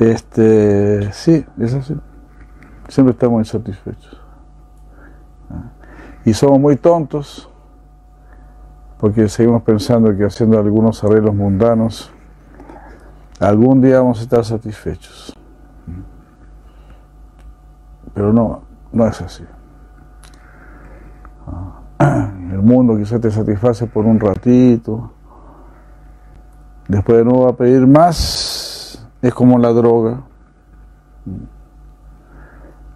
Este, sí, es así. Siempre estamos insatisfechos. Y somos muy tontos porque seguimos pensando que haciendo algunos arreglos mundanos, algún día vamos a estar satisfechos. Pero no, no es así. El mundo quizás te satisface por un ratito, después de nuevo va a pedir más, es como la droga.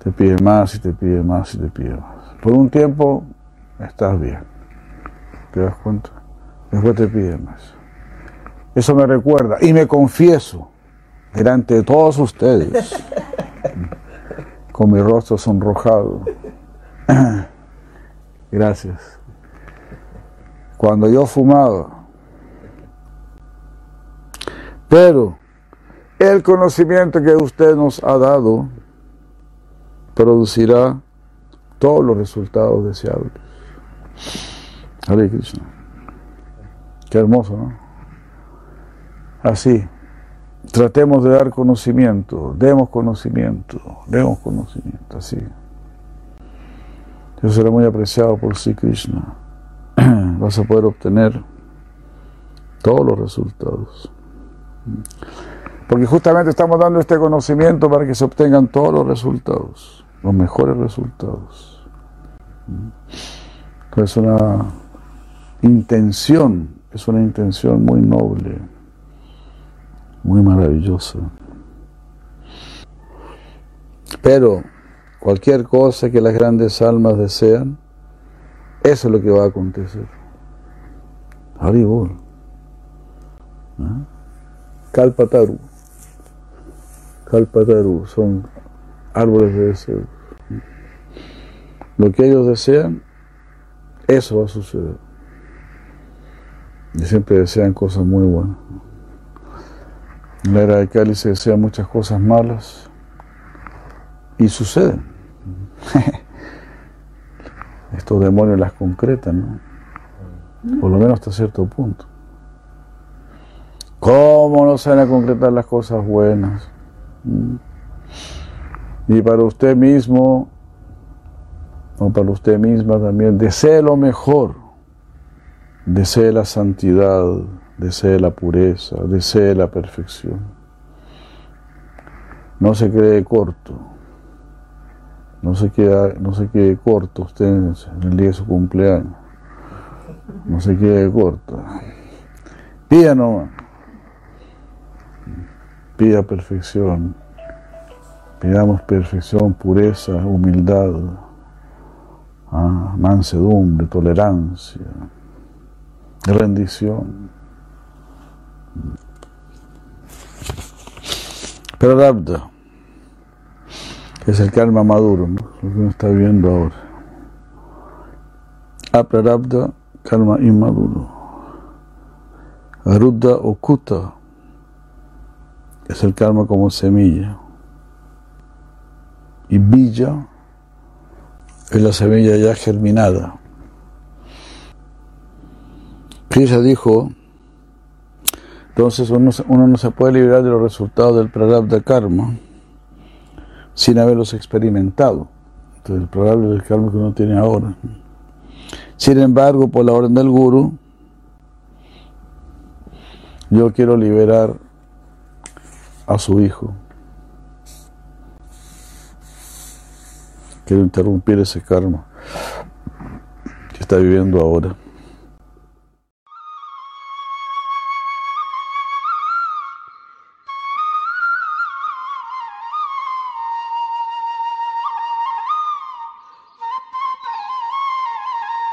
Te pide más y te pide más y te pide más. Por un tiempo estás bien, ¿te das cuenta? Después te pide más. Eso me recuerda, y me confieso delante de todos ustedes, con mi rostro sonrojado. Gracias. Cuando yo fumaba, pero el conocimiento que usted nos ha dado producirá todos los resultados deseables. Hare Krishna. Qué hermoso, ¿no? Así, tratemos de dar conocimiento, demos conocimiento, demos conocimiento, así. Eso será muy apreciado por Sri Krishna. Vas a poder obtener todos los resultados. Porque justamente estamos dando este conocimiento para que se obtengan todos los resultados, los mejores resultados. Es una intención, es una intención muy noble, muy maravillosa. Pero cualquier cosa que las grandes almas desean, eso es lo que va a acontecer. Haribol. ¿Ah? Kalpataru. Kalpataru son árboles de deseos. Lo que ellos desean, eso va a suceder. Y siempre desean cosas muy buenas. En la era de Cali se desean muchas cosas malas y suceden. Estos demonios las concretan, ¿no? Por lo menos hasta cierto punto. ¿Cómo no se van a concretar las cosas buenas? ¿Mm? Y para usted mismo, o para usted misma también, desee lo mejor, desee la santidad, desee la pureza, desee la perfección. No se cree corto, no se, queda, no se quede corto usted en el día de su cumpleaños, no se quede corto. Pida nomás pida perfección, pidamos perfección, pureza, humildad, ah, mansedumbre, tolerancia, rendición. Prarabdha, que es el karma maduro, lo que uno está viendo ahora. Aprarabdha, karma inmaduro. Arudha okuta, es el karma como semilla. Y villa es la semilla ya germinada. Krishna dijo, entonces uno, uno, no se puede liberar de los resultados del prarabdha karma sin haberlos experimentado. Entonces el prarabdha del karma que uno tiene ahora. Sin embargo, por la orden del guru, yo quiero liberar a su hijo. Quiero interrumpir ese karma que está viviendo ahora.